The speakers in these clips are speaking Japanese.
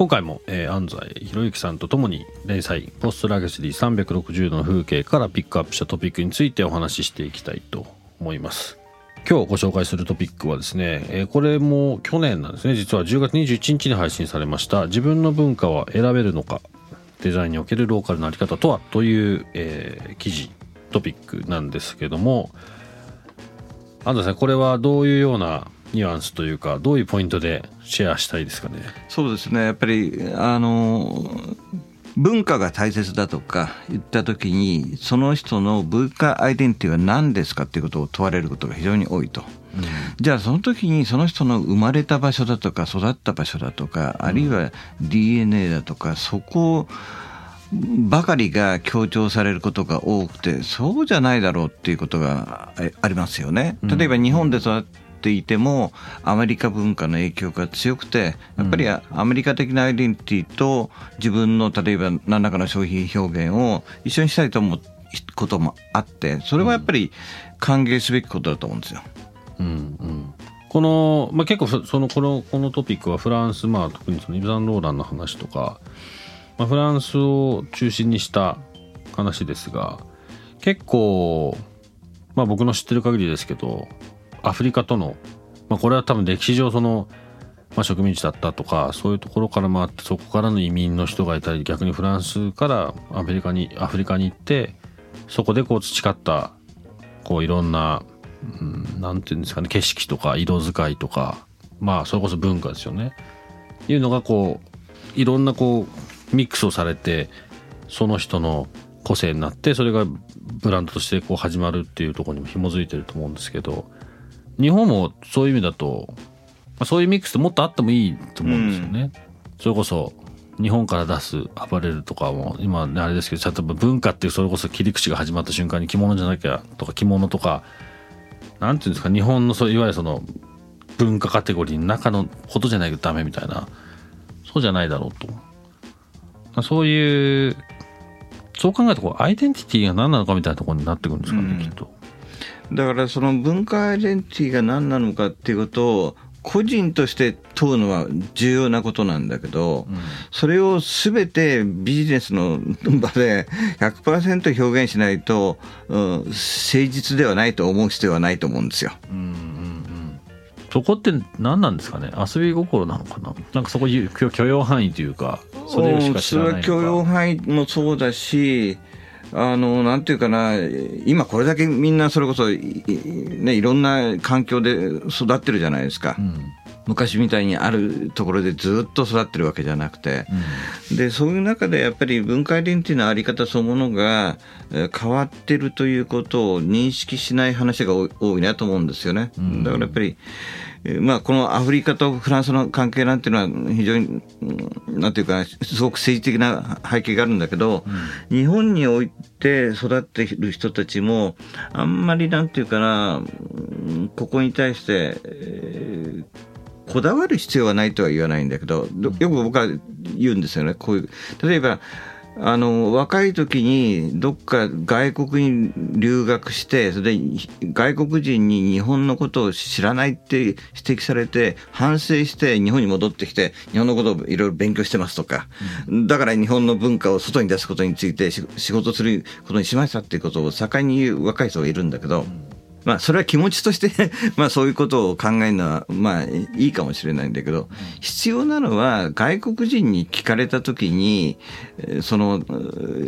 今回も、えー、安西博之さんとともに連載ポストラグスリー360度の風景からピックアップしたトピックについてお話ししていきたいと思います。今日ご紹介するトピックはですね、えー、これも去年なんですね。実は10月21日に配信されました自分の文化は選べるのかデザインにおけるローカルのあり方とはという、えー、記事トピックなんですけども安藤さんこれはどういうようなニュアンスというかどういうポイントでシェアしたいですかね？そうですねやっぱりあの文化が大切だとか言った時にその人の文化アイデンティティは何ですかっていうことを問われることが非常に多いと。うん、じゃあその時にその人の生まれた場所だとか育った場所だとかあるいは DNA だとかそこばかりが強調されることが多くてそうじゃないだろうっていうことがありますよね。例えば日本で育っていてもアメリカ文化の影響が強くてやっぱりアメリカ的なアイデンティティと自分の例えば何らかの商品表現を一緒にしたいと思うこともあってそれはやっぱり歓迎すべきことだと思うんですよ。うんうんこの、まあ、結構そのこのこのトピックはフランス、まあ、特にそのイブ・ザンローランの話とか、まあ、フランスを中心にした話ですが結構、まあ、僕の知ってる限りですけどアフリカとの、まあ、これは多分歴史上その、まあ、植民地だったとかそういうところから回ってそこからの移民の人がいたり逆にフランスからアメリカにアフリカに行ってそこでこう培ったこういろんな何、うん、て言うんですかね景色とか色使いとかまあそれこそ文化ですよね。いうのがこういろんなこうミックスをされてその人の個性になってそれがブランドとしてこう始まるっていうところにも紐づいてると思うんですけど日本もそういう意味だと、まあ、そういうミックスってもっとあってもいいと思うんですよね。うん、それこそ日本から出すアパレルとかも今ねあれですけど例えば文化っていうそれこそ切り口が始まった瞬間に着物じゃなきゃとか着物とかなんていうんですか日本のそういわゆるその文化カテゴリーの中のことじゃないとダメみたいなそうじゃないだろうとそういうそう考えるとこうアイデンティティが何なのかみたいなところになってくるんですかね、うん、きっと。だからその文化アイデンティティが何なのかっていうことを個人として問うのは重要なことなんだけど、うん、それを全てビジネスの場で100%表現しないと、うん、誠実ではないと思う必要はないと思うんですよ。うんうんうん、そこって何なんですかね？遊び心なのかな？なんかそこ許容範囲というかそれしか知らないそれは許容範囲もそうだしあの、なんていうかな、今これだけみんなそれこそ、ね、いろんな環境で育ってるじゃないですか。うん、昔みたいにあるところでずっと育ってるわけじゃなくて、うん、で、そういう中でやっぱり文化アイデンティティのあり方そのものが変わってるということを認識しない話が多いなと思うんですよね。だからやっぱり、まあ、このアフリカとフランスの関係なんていうのは非常に、なんていうか、すごく政治的な背景があるんだけど、うん、日本において育っている人たちも、あんまりなんていうかな、ここに対して、えー、こだわる必要はないとは言わないんだけど、よく僕は言うんですよね。こういう、例えば、あの若い時にどっか外国に留学してそれで外国人に日本のことを知らないって指摘されて反省して日本に戻ってきて日本のことをいろいろ勉強してますとか、うん、だから日本の文化を外に出すことについて仕事することにしましたっていうことを盛んに言う若い人がいるんだけど。うんまあ、それは気持ちとして まあ、そういうことを考えるのは、まあ、いいかもしれないんだけど、必要なのは、外国人に聞かれたときに、その、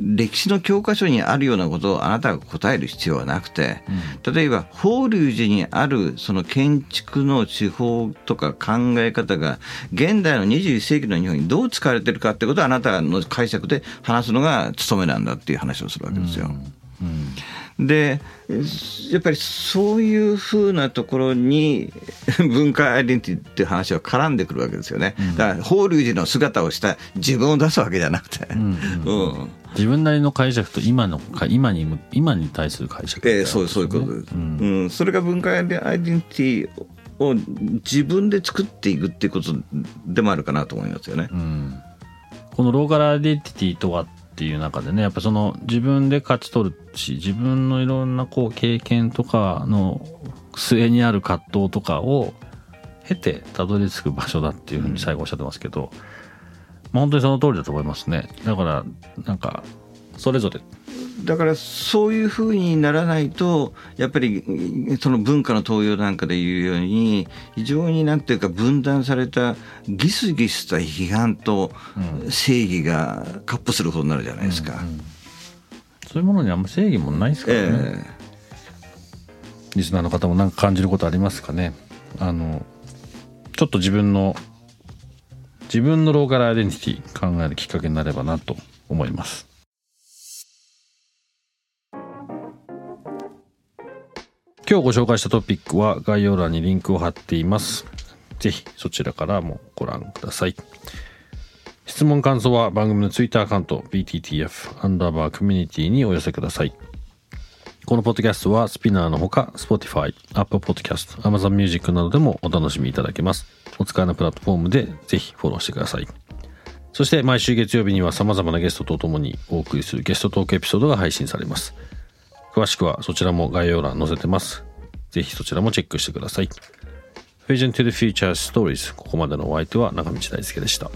歴史の教科書にあるようなことをあなたが答える必要はなくて、例えば、法隆寺にある、その建築の手法とか考え方が、現代の21世紀の日本にどう使われてるかってことをあなたの解釈で話すのが務めなんだっていう話をするわけですよ。うん。うんでやっぱりそういうふうなところに 文化アイデンティティっていう話は絡んでくるわけですよね、うん、だから法隆寺の姿をした自分を出すわけじゃなくて、うんうんうん、自分なりの解釈と今の今に今に対する解釈、ね、えー、そうそういうことです、うん、うん、それが文化アイデンティティを自分で作っていくっていうことでもあるかなと思いますよね。うん、このローカルアイデンティティとはっていう中でねやっぱその自分で勝ち取るし自分のいろんなこう経験とかの末にある葛藤とかを経てたどり着く場所だっていうふうに最後おっしゃってますけど、まあ、本当にその通りだと思いますね。だからなんかそれぞれだからそういうふうにならないとやっぱりその文化の東洋なんかでいうように非常になんていうか分断されたギスギスした批判と正義がカップすることになるじゃないですか、うんうん、そういうものにあんま正義もないですからね、えー、リスナーの方も何か感じることありますかね。あのちょっと自分の自分のローカルアイデンティティ考えるきっかけになればなと思います今日ご紹介したトピックは概要欄にリンクを貼っています。ぜひそちらからもご覧ください。質問感想は番組の Twitter アカウント BTTF アンダーバーコミュニティにお寄せください。このポッドキャストはスピナーのほか Spotify、Apple Podcast、Amazon Music などでもお楽しみいただけます。お使いのプラットフォームでぜひフォローしてください。そして毎週月曜日には様々なゲストと共にお送りするゲストトークエピソードが配信されます。詳しくはそちらも概要欄載せてます。ぜひそちらもチェックしてください。Vision to the Future Stories ここまでのお相手は中道大輔でした。